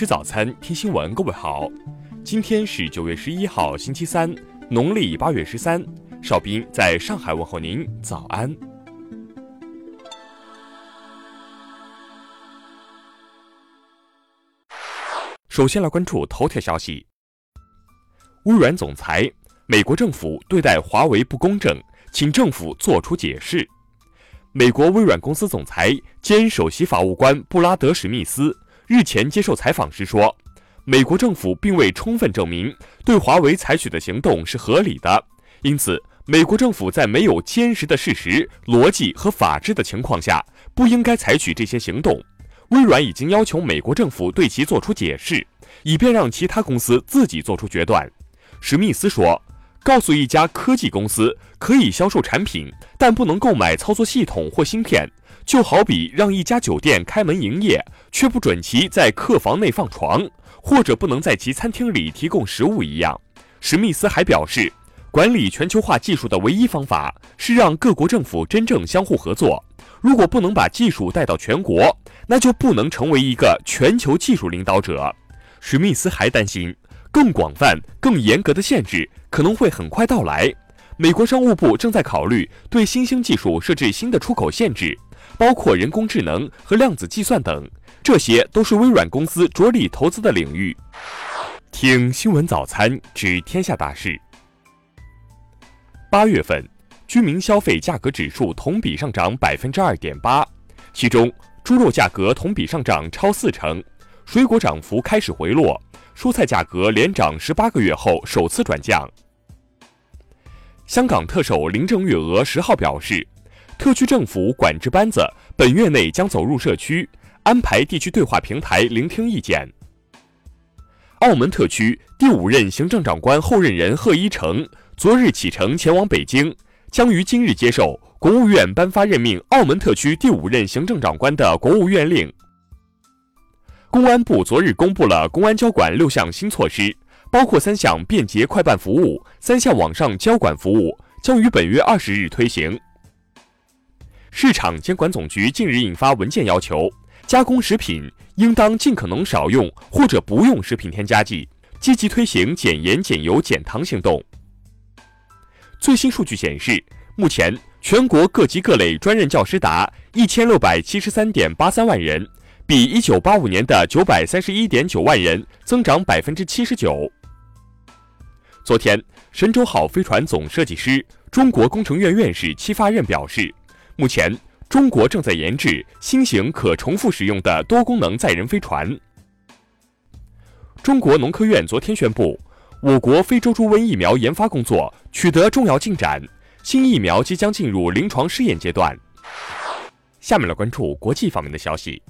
吃早餐，听新闻。各位好，今天是九月十一号，星期三，农历八月十三。邵兵在上海问候您，早安。首先来关注头条消息：微软总裁，美国政府对待华为不公正，请政府作出解释。美国微软公司总裁兼首席法务官布拉德·史密斯。日前接受采访时说，美国政府并未充分证明对华为采取的行动是合理的，因此，美国政府在没有坚实的事实、逻辑和法治的情况下，不应该采取这些行动。微软已经要求美国政府对其做出解释，以便让其他公司自己做出决断。史密斯说：“告诉一家科技公司可以销售产品，但不能购买操作系统或芯片。”就好比让一家酒店开门营业，却不准其在客房内放床，或者不能在其餐厅里提供食物一样。史密斯还表示，管理全球化技术的唯一方法是让各国政府真正相互合作。如果不能把技术带到全国，那就不能成为一个全球技术领导者。史密斯还担心，更广泛、更严格的限制可能会很快到来。美国商务部正在考虑对新兴技术设置新的出口限制。包括人工智能和量子计算等，这些都是微软公司着力投资的领域。听新闻早餐知天下大事。八月份，居民消费价格指数同比上涨百分之二点八，其中猪肉价格同比上涨超四成，水果涨幅开始回落，蔬菜价格连涨十八个月后首次转降。香港特首林郑月娥十号表示。特区政府管制班子本月内将走入社区，安排地区对话平台聆听意见。澳门特区第五任行政长官候任人贺一诚昨日启程前往北京，将于今日接受国务院颁发任命澳门特区第五任行政长官的国务院令。公安部昨日公布了公安交管六项新措施，包括三项便捷快办服务、三项网上交管服务，将于本月二十日推行。市场监管总局近日印发文件，要求加工食品应当尽可能少用或者不用食品添加剂，积极推行减盐、减油、减糖行动。最新数据显示，目前全国各级各类专任教师达一千六百七十三点八三万人，比一九八五年的九百三十一点九万人增长百分之七十九。昨天，神舟号飞船总设计师、中国工程院院士戚发任表示。目前，中国正在研制新型可重复使用的多功能载人飞船。中国农科院昨天宣布，我国非洲猪瘟疫苗研发工作取得重要进展，新疫苗即将进入临床试验阶段。下面来关注国际方面的消息。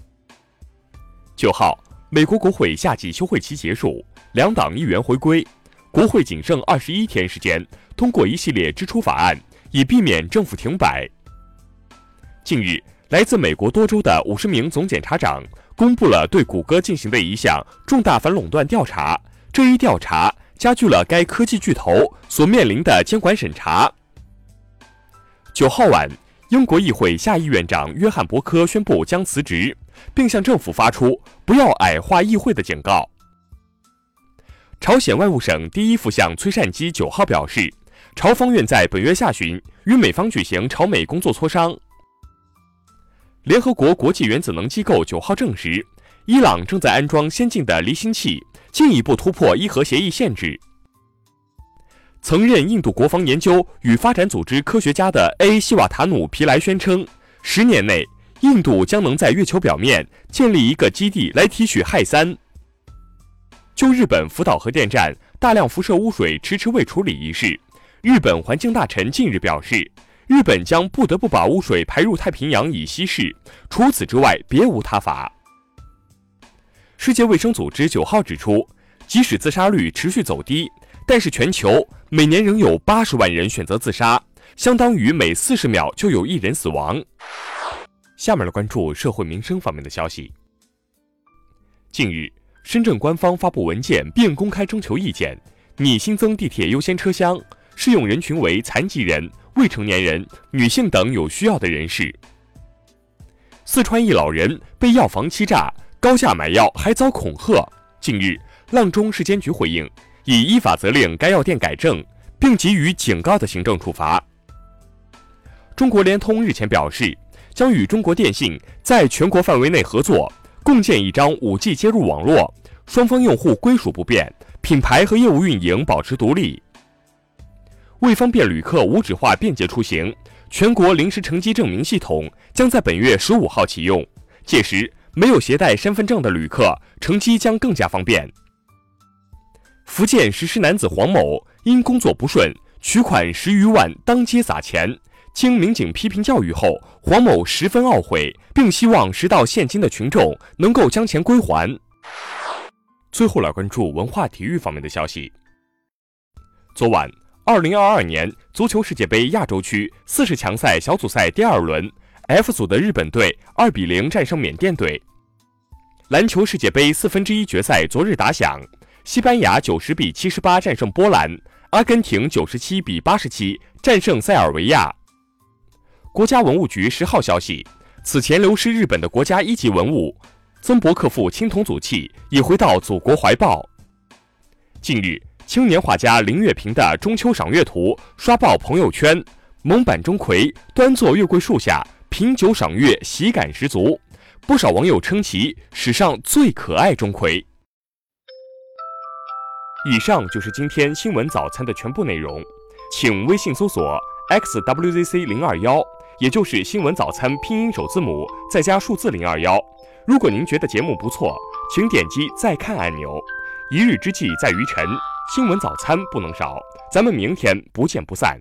九号，美国国会夏季休会期结束，两党议员回归，国会仅剩二十一天时间通过一系列支出法案，以避免政府停摆。近日，来自美国多州的五十名总检察长公布了对谷歌进行的一项重大反垄断调查。这一调查加剧了该科技巨头所面临的监管审查。九号晚，英国议会下议院长约翰伯科宣布将辞职，并向政府发出“不要矮化议会”的警告。朝鲜外务省第一副相崔善基九号表示，朝方愿在本月下旬与美方举行朝美工作磋商。联合国国际原子能机构九号证实，伊朗正在安装先进的离心器，进一步突破伊核协议限制。曾任印度国防研究与发展组织科学家的 A. 希瓦塔努皮莱宣称，十年内印度将能在月球表面建立一个基地来提取氦三。就日本福岛核电站大量辐射污水迟迟未处理一事，日本环境大臣近日表示。日本将不得不把污水排入太平洋以稀释，除此之外别无他法。世界卫生组织九号指出，即使自杀率持续走低，但是全球每年仍有八十万人选择自杀，相当于每四十秒就有一人死亡。下面来关注社会民生方面的消息。近日，深圳官方发布文件并公开征求意见，拟新增地铁优先车厢，适用人群为残疾人。未成年人、女性等有需要的人士。四川一老人被药房欺诈，高价买药还遭恐吓。近日，阆中市监局回应，已依法责令该药店改正，并给予警告的行政处罚。中国联通日前表示，将与中国电信在全国范围内合作，共建一张 5G 接入网络，双方用户归属不变，品牌和业务运营保持独立。为方便旅客无纸化便捷出行，全国临时乘机证明系统将在本月十五号启用，届时没有携带身份证的旅客乘机将更加方便。福建石狮男子黄某因工作不顺，取款十余万当街撒钱，经民警批评教育后，黄某十分懊悔，并希望拾到现金的群众能够将钱归还。最后来关注文化体育方面的消息，昨晚。二零二二年足球世界杯亚洲区四十强赛小组赛第二轮，F 组的日本队二比零战胜缅甸队。篮球世界杯四分之一决赛昨日打响，西班牙九十比七十八战胜波兰，阿根廷九十七比八十七战胜塞尔维亚。国家文物局十号消息，此前流失日本的国家一级文物曾伯克父青铜组器已回到祖国怀抱。近日。青年画家林月平的中秋赏月图刷爆朋友圈，蒙版钟馗端坐月桂树下品酒赏月，喜感十足。不少网友称其史上最可爱钟馗。以上就是今天新闻早餐的全部内容，请微信搜索 xwzc 零二幺，也就是新闻早餐拼音首字母再加数字零二幺。如果您觉得节目不错，请点击再看按钮。一日之计在于晨。新闻早餐不能少，咱们明天不见不散。